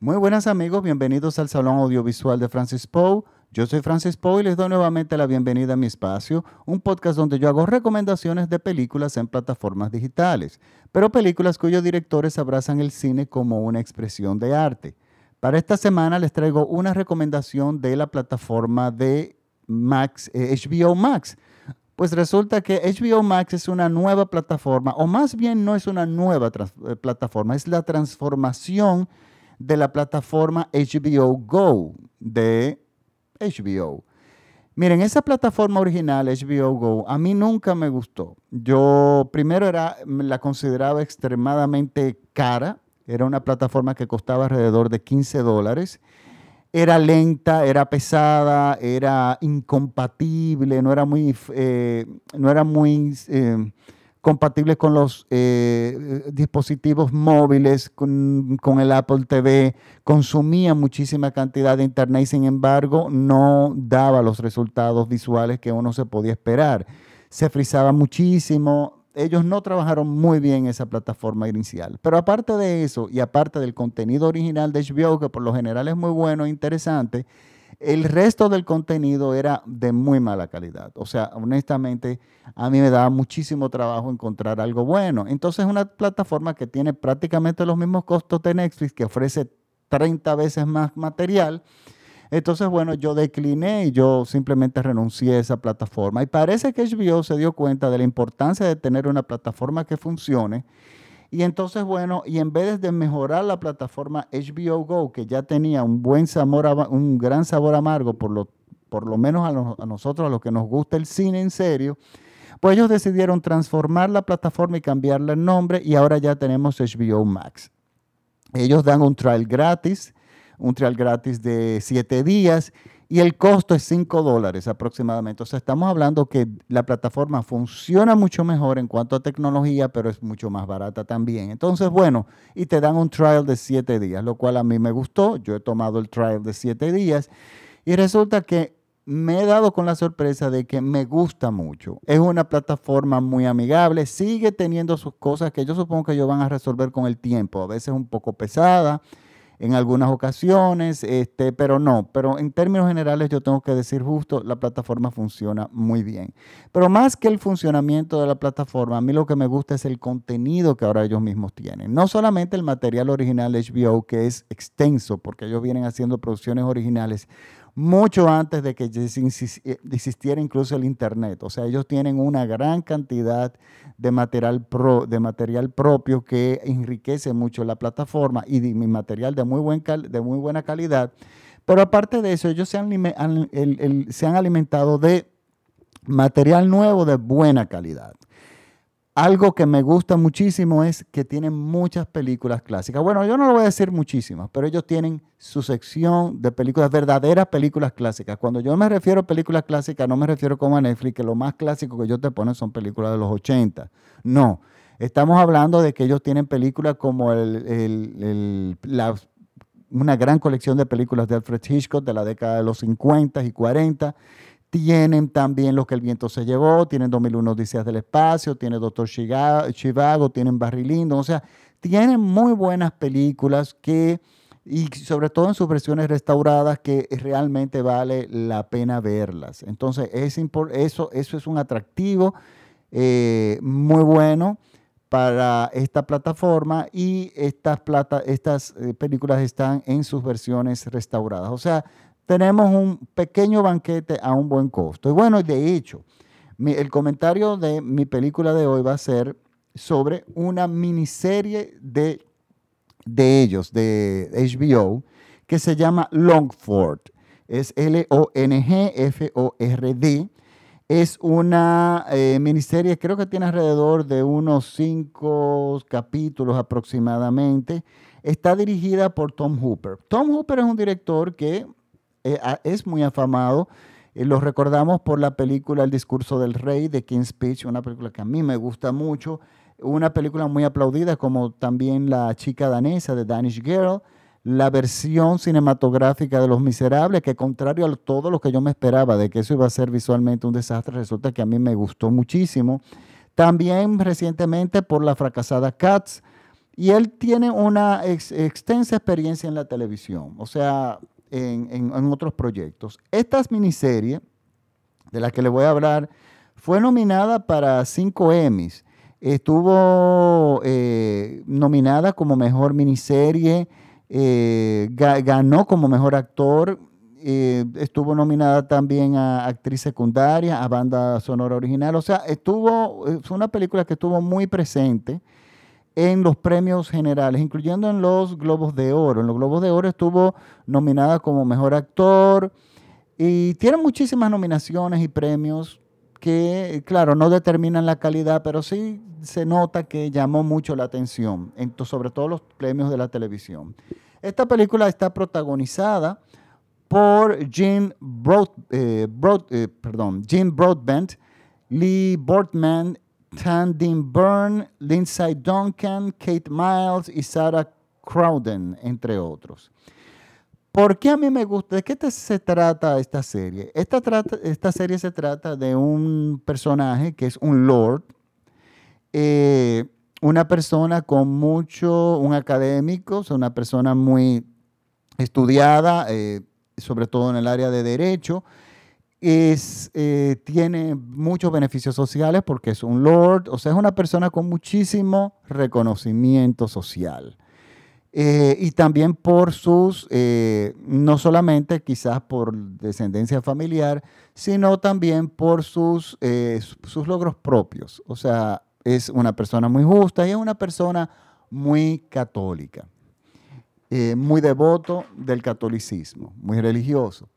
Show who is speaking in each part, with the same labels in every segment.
Speaker 1: Muy buenas amigos, bienvenidos al Salón Audiovisual de Francis Poe. Yo soy Francis Poe y les doy nuevamente la bienvenida a mi espacio, un podcast donde yo hago recomendaciones de películas en plataformas digitales, pero películas cuyos directores abrazan el cine como una expresión de arte. Para esta semana les traigo una recomendación de la plataforma de Max, HBO eh, Max. Pues resulta que HBO Max es una nueva plataforma, o más bien no es una nueva eh, plataforma, es la transformación de la plataforma HBO Go de HBO. Miren, esa plataforma original, HBO Go, a mí nunca me gustó. Yo primero era, la consideraba extremadamente cara. Era una plataforma que costaba alrededor de 15 dólares. Era lenta, era pesada, era incompatible, no era muy, eh, no era muy eh, compatibles con los eh, dispositivos móviles, con, el Apple TV, consumía muchísima cantidad de internet y sin embargo no daba los resultados visuales que uno se podía esperar. Se frizaba muchísimo. Ellos no trabajaron muy bien esa plataforma inicial. Pero aparte de eso y aparte del contenido original de HBO, que por lo general es muy bueno e interesante, el resto del contenido era de muy mala calidad. O sea, honestamente, a mí me daba muchísimo trabajo encontrar algo bueno. Entonces, es una plataforma que tiene prácticamente los mismos costos de Netflix, que ofrece 30 veces más material. Entonces, bueno, yo decliné y yo simplemente renuncié a esa plataforma. Y parece que HBO se dio cuenta de la importancia de tener una plataforma que funcione y entonces, bueno, y en vez de mejorar la plataforma HBO Go, que ya tenía un buen sabor, un gran sabor amargo, por lo, por lo menos a, nosotros, a los que nos gusta el cine en serio, pues ellos decidieron transformar la plataforma y cambiarle el nombre y ahora ya tenemos HBO Max. Ellos dan un trial gratis, un trial gratis de siete días y el costo es 5 dólares aproximadamente. O sea, estamos hablando que la plataforma funciona mucho mejor en cuanto a tecnología, pero es mucho más barata también. Entonces, bueno, y te dan un trial de 7 días, lo cual a mí me gustó. Yo he tomado el trial de 7 días y resulta que me he dado con la sorpresa de que me gusta mucho. Es una plataforma muy amigable, sigue teniendo sus cosas que yo supongo que ellos van a resolver con el tiempo. A veces un poco pesada en algunas ocasiones, este, pero no, pero en términos generales yo tengo que decir justo, la plataforma funciona muy bien. Pero más que el funcionamiento de la plataforma, a mí lo que me gusta es el contenido que ahora ellos mismos tienen. No solamente el material original HBO, que es extenso, porque ellos vienen haciendo producciones originales mucho antes de que eh, existiera incluso el Internet. O sea, ellos tienen una gran cantidad de material, de material propio que enriquece mucho la plataforma y de, material de muy, buen de muy buena calidad. Pero aparte de eso, ellos se se han alimentado de material nuevo de buena calidad. Algo que me gusta muchísimo es que tienen muchas películas clásicas. Bueno, yo no lo voy a decir muchísimas, pero ellos tienen su sección de películas, verdaderas películas clásicas. Cuando yo me refiero a películas clásicas, no me refiero como a Netflix, que lo más clásico que ellos te ponen son películas de los 80. No, estamos hablando de que ellos tienen películas como el, una gran colección de películas de Alfred Hitchcock de la década de los 50 y 40 tienen también Lo que el viento se llevó, tienen 2001 Odisea del Espacio, tienen Doctor Chivago, tienen Barry Lyndon, o sea, tienen muy buenas películas que, y sobre todo en sus versiones restauradas, que realmente vale la pena verlas. Entonces, es eso, eso es un atractivo eh, muy bueno para esta plataforma y estas, plata, estas eh, películas están en sus versiones restauradas. O sea, tenemos un pequeño banquete a un buen costo. Y bueno, de hecho, el comentario de mi película de hoy va a ser sobre una miniserie de, de ellos, de HBO, que se llama Longford. Es L-O-N-G-F-O-R-D. Es una eh, miniserie, creo que tiene alrededor de unos cinco capítulos aproximadamente. Está dirigida por Tom Hooper. Tom Hooper es un director que eh, es muy afamado. Eh, lo recordamos por la película El discurso del rey de King's Speech, una película que a mí me gusta mucho, una película muy aplaudida como también La chica danesa de Danish Girl, la versión cinematográfica de Los Miserables, que contrario a todo lo que yo me esperaba de que eso iba a ser visualmente un desastre, resulta que a mí me gustó muchísimo. También recientemente por la fracasada Cats, Y él tiene una extensa experiencia en la televisión, o sea, en, otros proyectos. Esta miniserie, de la que le voy a hablar, fue nominada para cinco Emmys. Estuvo eh, nominada como mejor miniserie, eh, ganó como mejor actor, eh, estuvo nominada también a actriz secundaria, a banda sonora original. O sea, estuvo, fue una película que estuvo muy presente en los premios generales, incluyendo en los Globos de Oro. En los Globos de Oro estuvo nominada como mejor actor y tiene muchísimas nominaciones y premios que, claro, no determinan la calidad, pero sí se nota que llamó mucho la atención, sobre todo los premios de la televisión. Esta película está protagonizada por Jim, Broad, eh, eh, perdón, Jim Broadbent, Lee Bortman, Tandem Byrne, Lindsay Duncan, Kate Miles y Sarah Crowden, entre otros. ¿Por qué a mí me gusta? ¿De qué se trata esta serie? Esta, esta serie se trata de un personaje que es un lord, eh, una persona con mucho, un académico, una persona muy estudiada, eh, sobre todo en el área de derecho, es, eh, tiene muchos beneficios sociales porque es un lord, o sea, es una persona con muchísimo reconocimiento social. Eh, y también por sus, eh, no solamente quizás por descendencia familiar, sino también por sus, sus logros propios. O sea, es una persona muy justa y es una persona muy católica, muy devoto del catolicismo, muy religioso.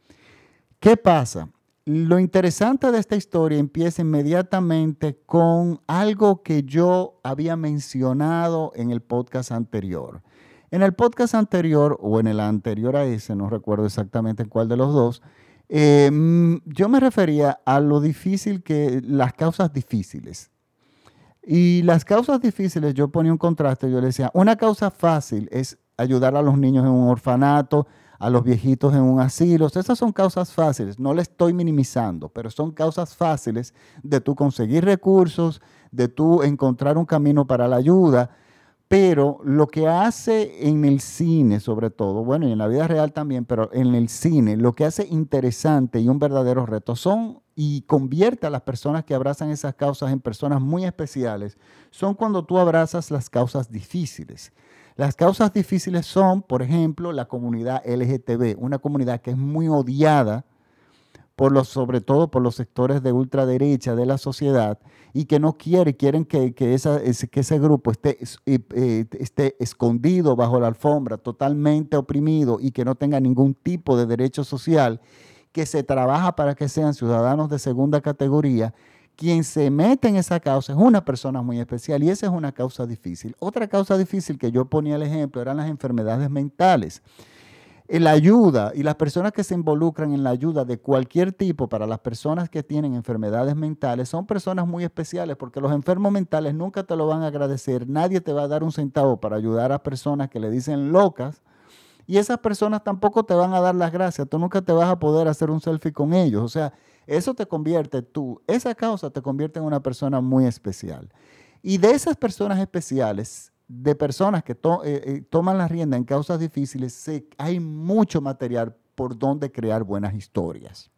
Speaker 1: ¿Qué pasa? Lo interesante de esta historia empieza inmediatamente con algo que yo había mencionado en el podcast anterior. En el podcast anterior o en el anterior a ese, no recuerdo exactamente cuál de los dos, em, yo me refería a lo difícil que, las causas difíciles. Y las causas difíciles, yo ponía un contraste, yo le decía, una causa fácil es ayudar a los niños en un orfanato, a los viejitos en un asilo. Esas son causas fáciles, no le estoy minimizando, pero son causas fáciles de tú conseguir recursos, de tú encontrar un camino para la ayuda. Pero lo que hace en el cine, sobre todo, bueno, y en la vida real también, pero en el cine, lo que hace interesante y un verdadero reto son y convierte a las personas que abrazan esas causas en personas muy especiales, son cuando tú abrazas las causas difíciles. Las causas difíciles son, por ejemplo, la comunidad LGTB, una comunidad que es muy odiada por los, sobre todo por los sectores de ultraderecha de la sociedad y que no quiere, quieren que, que, ese, que ese grupo esté, eh, esté escondido bajo la alfombra, totalmente oprimido y que no tenga ningún tipo de derecho social, que se trabaja para que sean ciudadanos de segunda categoría. Quien se mete en esa causa es una persona muy especial y esa es una causa difícil. Otra causa difícil que yo ponía el ejemplo eran las enfermedades mentales la ayuda y las personas que se involucran en la ayuda de cualquier tipo para las personas que tienen enfermedades mentales son personas muy especiales porque los enfermos mentales nunca te lo van a agradecer, nadie te va a dar un centavo para ayudar a personas que le dicen locas y esas personas tampoco te van a dar las gracias, tú nunca te vas a poder hacer un selfie con ellos, o sea, eso te convierte tú, esa causa te convierte en una persona muy especial. Y de esas personas especiales, de personas que eh, eh, toman la rienda en causas difíciles, hay mucho material por donde crear buenas historias.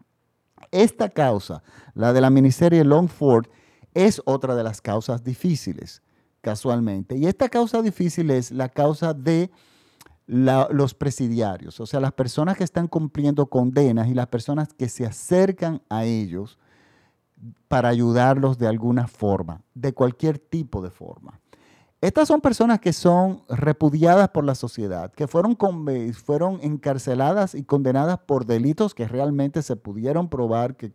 Speaker 1: Esta causa, la de la miniserie Longford, es otra de las causas difíciles, casualmente. Y esta causa difícil es la causa de los presidiarios, o sea, las personas que están cumpliendo condenas y las personas que se acercan a ellos para ayudarlos de alguna forma, de cualquier tipo de forma. Estas son personas que son repudiadas por la sociedad, que fueron, fueron encarceladas y condenadas por delitos que realmente se pudieron probar que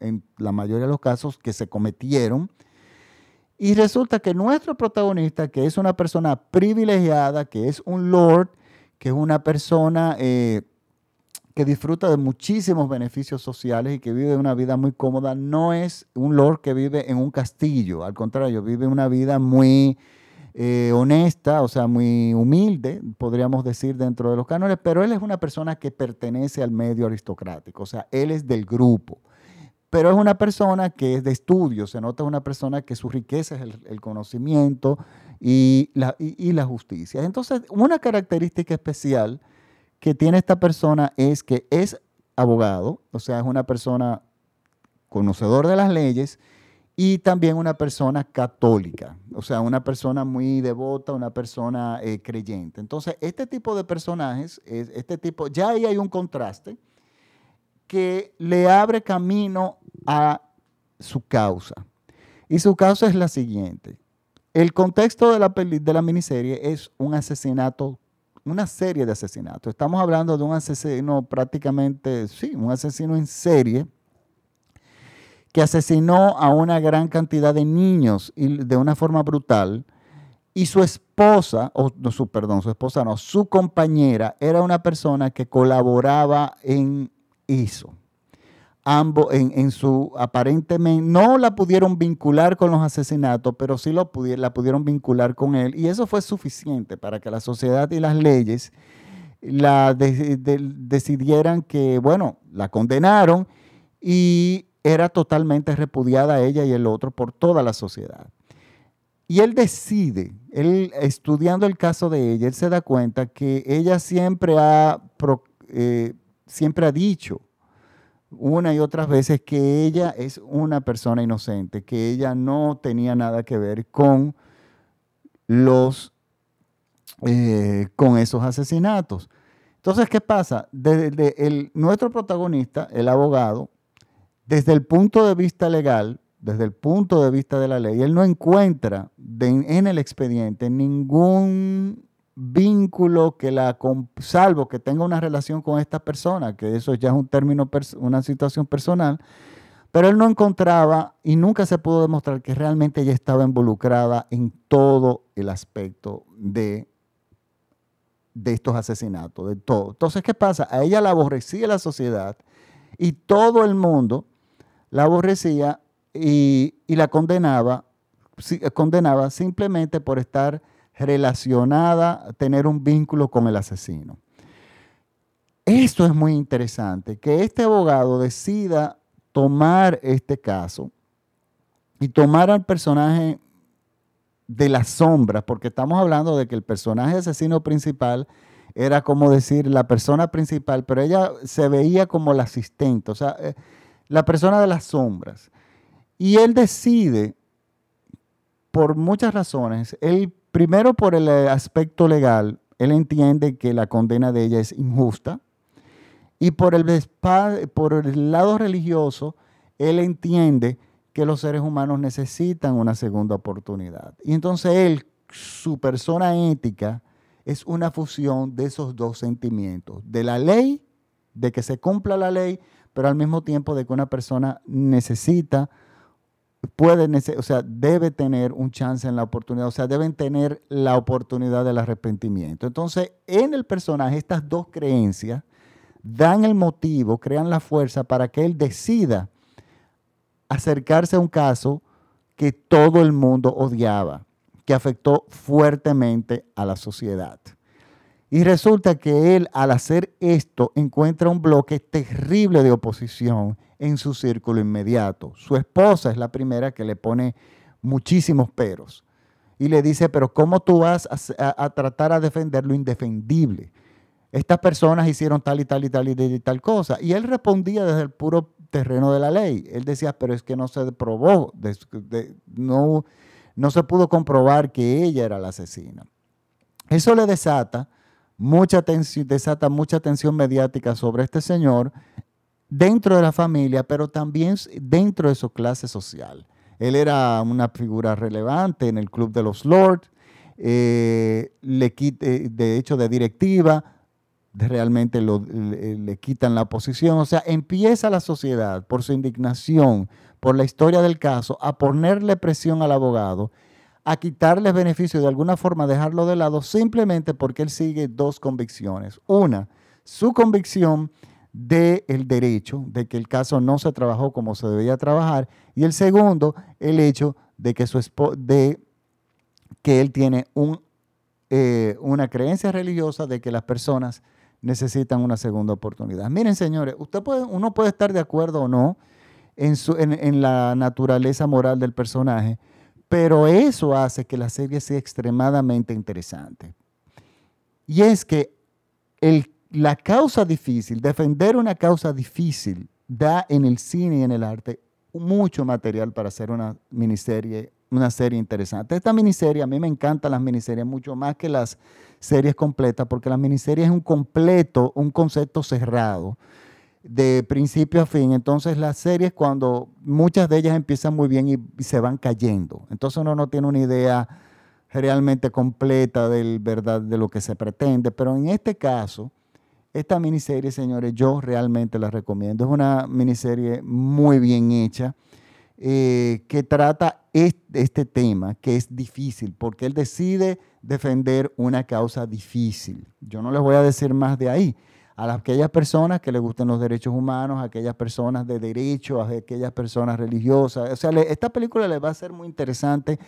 Speaker 1: en la mayoría de los casos que se cometieron. Y resulta que nuestro protagonista, que es una persona privilegiada, que es un lord, que es una persona eh, que disfruta de muchísimos beneficios sociales y que vive una vida muy cómoda, no es un lord que vive en un castillo, al contrario, vive una vida muy eh, honesta, o sea, muy humilde, podríamos decir, dentro de los cánones, pero él es una persona que pertenece al medio aristocrático, o sea, él es del grupo. Pero es una persona que es de estudio, se nota una persona que su riqueza es el, conocimiento y la, y la justicia. Entonces, una característica especial que tiene esta persona es que es abogado, o sea, es una persona conocedor de las leyes y también una persona católica, o sea, una persona muy devota, una persona eh, creyente. Entonces, este tipo de personajes, este tipo, ya ahí hay un contraste que le abre camino a su causa. Y su causa es la siguiente. El contexto de la, de la miniserie es un asesinato, una serie de asesinatos. Estamos hablando de un asesino prácticamente, sí, un asesino en serie que asesinó a una gran cantidad de niños y de una forma brutal. Y su esposa, o no, su, perdón, su esposa no, su compañera era una persona que colaboraba en eso. Ambos, en, su, aparentemente, no la pudieron vincular con los asesinatos, pero sí lo la pudieron vincular con él. Y eso fue suficiente para que la sociedad y las leyes la decidieran que, bueno, la condenaron y era totalmente repudiada ella y el otro por toda la sociedad. Y él decide, él estudiando el caso de ella, él se da cuenta que ella siempre ha, eh, siempre ha dicho una y otras veces que ella es una persona inocente, que ella no tenía nada que ver con los, eh, con esos asesinatos. Entonces, ¿qué pasa? el, nuestro protagonista, el abogado, desde el punto de vista legal, desde el punto de vista de la ley, él no encuentra en el expediente ningún vínculo que la, salvo que tenga una relación con esta persona, que eso ya es un término, una situación personal, pero él no encontraba y nunca se pudo demostrar que realmente ella estaba involucrada en todo el aspecto de, de estos asesinatos, de todo. Entonces, ¿qué pasa? A ella la aborrecía la sociedad y todo el mundo la aborrecía y, la condenaba, condenaba simplemente por estar relacionada, tener un vínculo con el asesino. Esto es muy interesante, que este abogado decida tomar este caso y tomar al personaje de la sombra, porque estamos hablando de que el personaje asesino principal era como decir la persona principal, pero ella se veía como la asistente, o sea, eh, la persona de las sombras. Y él decide, por muchas razones, él primero por el aspecto legal, él entiende que la condena de ella es injusta. Y por el, por el lado religioso, él entiende que los seres humanos necesitan una segunda oportunidad. Y entonces él, su persona ética, es una fusión de esos dos sentimientos, de la ley, de que se cumpla la ley, pero al mismo tiempo de que una persona necesita, puede, o sea, debe tener un chance en la oportunidad, o sea, deben tener la oportunidad del arrepentimiento. Entonces, en el personaje, estas dos creencias dan el motivo, crean la fuerza para que él decida acercarse a un caso que todo el mundo odiaba, que afectó fuertemente a la sociedad. Y resulta que él, al hacer esto, encuentra un bloque terrible de oposición en su círculo inmediato. Su esposa es la primera que le pone muchísimos peros. Y le dice, pero ¿cómo tú vas a, tratar a defender lo indefendible? Estas personas hicieron tal y tal y tal y, tal cosa. Y él respondía desde el puro terreno de la ley. Él decía, pero es que no se probó, no, no se pudo comprobar que ella era la asesina. Eso le desata mucha tensión, desata mucha tensión mediática sobre este señor dentro de la familia, pero también dentro de su clase social. Él era una figura relevante en el Club de los Lords, eh, le quite, de hecho de directiva, realmente le, quitan la posición. O sea, empieza la sociedad por su indignación, por la historia del caso, a ponerle presión al abogado a quitarles beneficio de alguna forma, dejarlo de lado, simplemente porque él sigue dos convicciones. Una, su convicción del el derecho, de que el caso no se trabajó como se debía trabajar, y el segundo, el hecho de que, su de que él tiene un, eh, una creencia religiosa de que las personas necesitan una segunda oportunidad. Miren, señores, usted puede, uno puede estar de acuerdo o no en, su, en la naturaleza moral del personaje, pero eso hace que la serie sea extremadamente interesante. Y es que la causa difícil, defender una causa difícil, da en el cine y en el arte mucho material para hacer una miniserie, una serie interesante. Esta miniserie, a mí me encantan las miniseries mucho más que las series completas, porque la miniserie es un completo, un concepto cerrado de principio a fin. Entonces las series cuando muchas de ellas empiezan muy bien y, se van cayendo. Entonces uno no tiene una idea realmente completa del verdad de lo que se pretende. Pero en este caso, esta miniserie, señores, yo realmente la recomiendo. Es una miniserie muy bien hecha. Eh, que trata este, tema, que es difícil, porque él decide defender una causa difícil. Yo no les voy a decir más de ahí a aquellas personas que les gusten los derechos humanos, a aquellas personas de derecho, a aquellas personas religiosas. O sea, esta película le va a ser muy interesante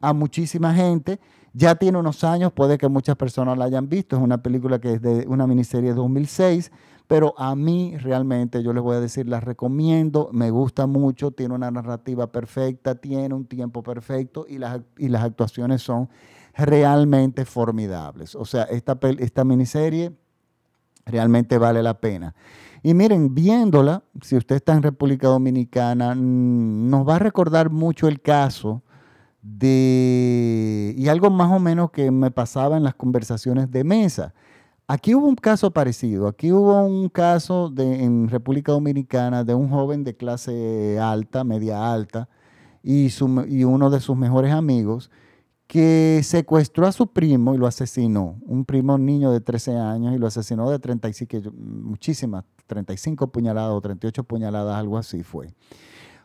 Speaker 1: a muchísima gente. Ya tiene unos años, puede que muchas personas la hayan visto. Es una película que es de una miniserie de 2006, pero a mí realmente, yo les voy a decir, la recomiendo, me gusta mucho, tiene una narrativa perfecta, tiene un tiempo perfecto y las, y las actuaciones son realmente formidables. O sea, esta, esta miniserie realmente vale la pena. Y miren, viéndola, si usted está en República Dominicana, nos va a recordar mucho el caso de, y algo más o menos que me pasaba en las conversaciones de mesa. Aquí hubo un caso parecido, aquí hubo un caso de, en República Dominicana de un joven de clase alta, media alta, y, su, y uno de sus mejores amigos, que secuestró a su primo y lo asesinó, un primo niño de 13 años y lo asesinó de 35, muchísimas, 35 puñaladas o 38 puñaladas, algo así fue.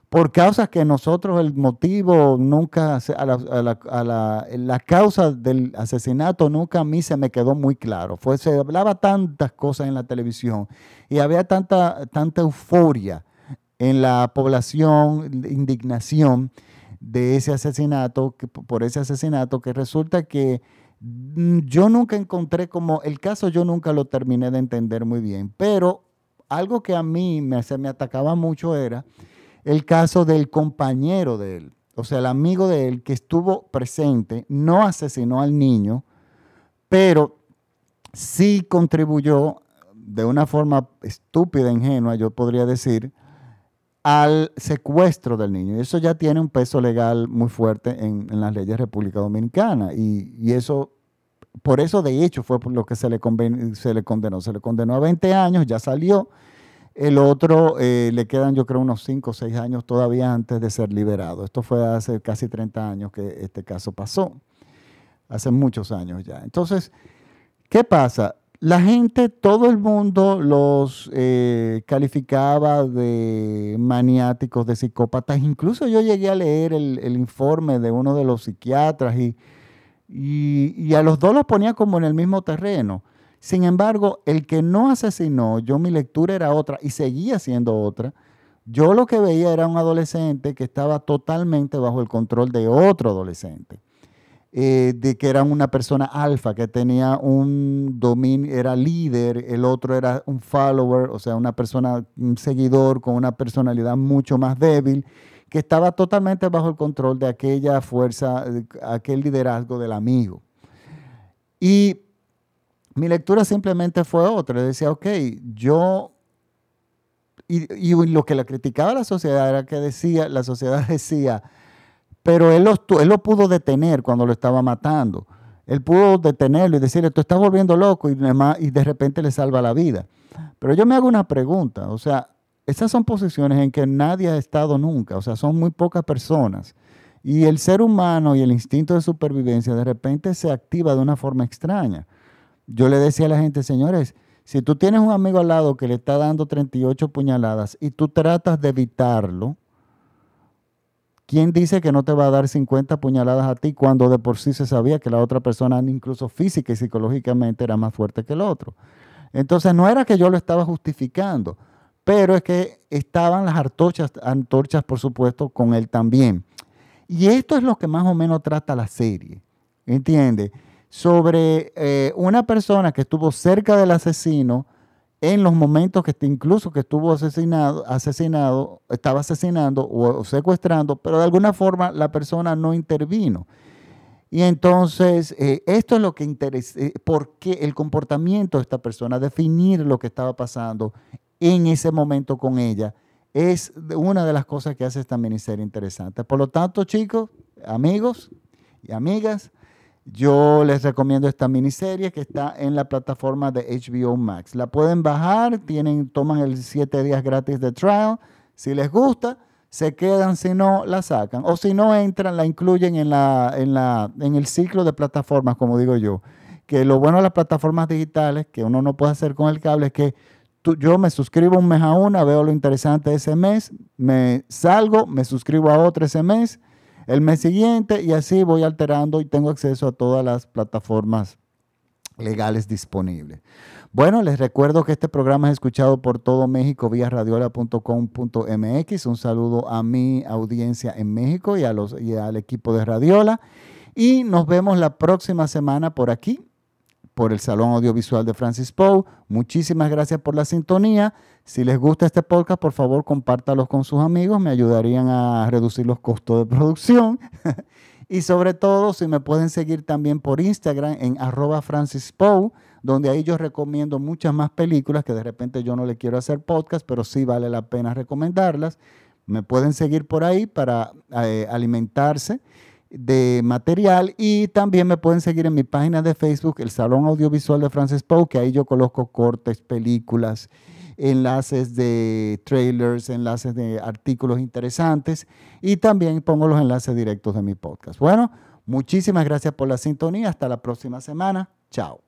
Speaker 1: Por causas que nosotros el motivo nunca, a la, la, causa del asesinato nunca a mí se me quedó muy claro. Fue, se hablaba tantas cosas en la televisión y había tanta, tanta euforia en la población, indignación, de ese asesinato, por ese asesinato, que resulta que mm, yo nunca encontré como, el caso yo nunca lo terminé de entender muy bien, pero algo que a mí me, se me atacaba mucho era el caso del compañero de él, o sea, el amigo de él que estuvo presente, no asesinó al niño, pero sí contribuyó de una forma estúpida, ingenua, yo podría decir, al secuestro del niño. Y eso ya tiene un peso legal muy fuerte en, las leyes de República Dominicana. Y, eso, por eso de hecho fue por lo que se le, se le condenó. Se le condenó a 20 años, ya salió. El otro eh, le quedan yo creo unos 5 o 6 años todavía antes de ser liberado. Esto fue hace casi 30 años que este caso pasó. Hace muchos años ya. Entonces, ¿qué pasa? La gente, todo el mundo los eh, calificaba de maniáticos, de psicópatas. Incluso yo llegué a leer el, informe de uno de los psiquiatras y, y, a los dos los ponía como en el mismo terreno. Sin embargo, el que no asesinó, yo mi lectura era otra y seguía siendo otra. Yo lo que veía era un adolescente que estaba totalmente bajo el control de otro adolescente. Eh, de que era una persona alfa, que tenía un dominio, era líder, el otro era un follower, o sea, una persona, un seguidor con una personalidad mucho más débil, que estaba totalmente bajo el control de aquella fuerza, aquel liderazgo del amigo. Y mi lectura simplemente fue otra, decía, ok, yo y, y, lo que le criticaba la sociedad era que decía, la sociedad decía, pero él lo, lo pudo detener cuando lo estaba matando. Él pudo detenerlo y decirle, tú estás volviendo loco y, y de repente le salva la vida. Pero yo me hago una pregunta, o sea, esas son posiciones en que nadie ha estado nunca, o sea, son muy pocas personas. Y el ser humano y el instinto de supervivencia de repente se activa de una forma extraña. Yo le decía a la gente, señores, si tú tienes un amigo al lado que le está dando 38 puñaladas y tú tratas de evitarlo, ¿Quién dice que no te va a dar 50 puñaladas a ti cuando de por sí se sabía que la otra persona, incluso física y psicológicamente, era más fuerte que el otro? Entonces no era que yo lo estaba justificando, pero es que estaban las antorchas, antorchas por supuesto, con él también. Y esto es lo que más o menos trata la serie, ¿entiendes? Sobre eh, una persona que estuvo cerca del asesino en los momentos que incluso que estuvo asesinado, asesinado, estaba asesinando o secuestrando, pero de alguna forma la persona no intervino. Y entonces, eh, esto es lo que interesa, eh, por qué el comportamiento de esta persona, definir lo que estaba pasando en ese momento con ella, es una de las cosas que hace esta miniserie interesante. Por lo tanto, chicos, amigos y amigas, yo les recomiendo esta miniserie que está en la plataforma de HBO Max. La pueden bajar, tienen, toman el 7 días gratis de trial. Si les gusta, se quedan, si no, la sacan. O si no entran, la incluyen en, la, en, la, en el ciclo de plataformas, como digo yo. Que lo bueno de las plataformas digitales, que uno no puede hacer con el cable, es que yo me suscribo un mes a una, veo lo interesante de ese mes, me salgo, me suscribo a otra ese mes, el mes siguiente, y así voy alterando y tengo acceso a todas las plataformas legales disponibles. Bueno, les recuerdo que este programa es escuchado por todo México vía radiola.com.mx. Un saludo a mi audiencia en México y, a los, y al equipo de Radiola. Y nos vemos la próxima semana por aquí, por el Salón Audiovisual de Francis Poe. Muchísimas gracias por la sintonía. Si les gusta este podcast, por favor, compártalos con sus amigos. Me ayudarían a reducir los costos de producción. y sobre todo, si me pueden seguir también por Instagram en arroba Francis Poe donde ahí yo recomiendo muchas más películas que de repente yo no le quiero hacer podcast, pero sí vale la pena recomendarlas. Me pueden seguir por ahí para eh, alimentarse de material y también me pueden seguir en mi página de Facebook, el Salón Audiovisual de Francis Poe, que ahí yo coloco cortes, películas, enlaces de trailers, enlaces de artículos interesantes y también pongo los enlaces directos de mi podcast. Bueno, muchísimas gracias por la sintonía. Hasta la próxima semana. Chao.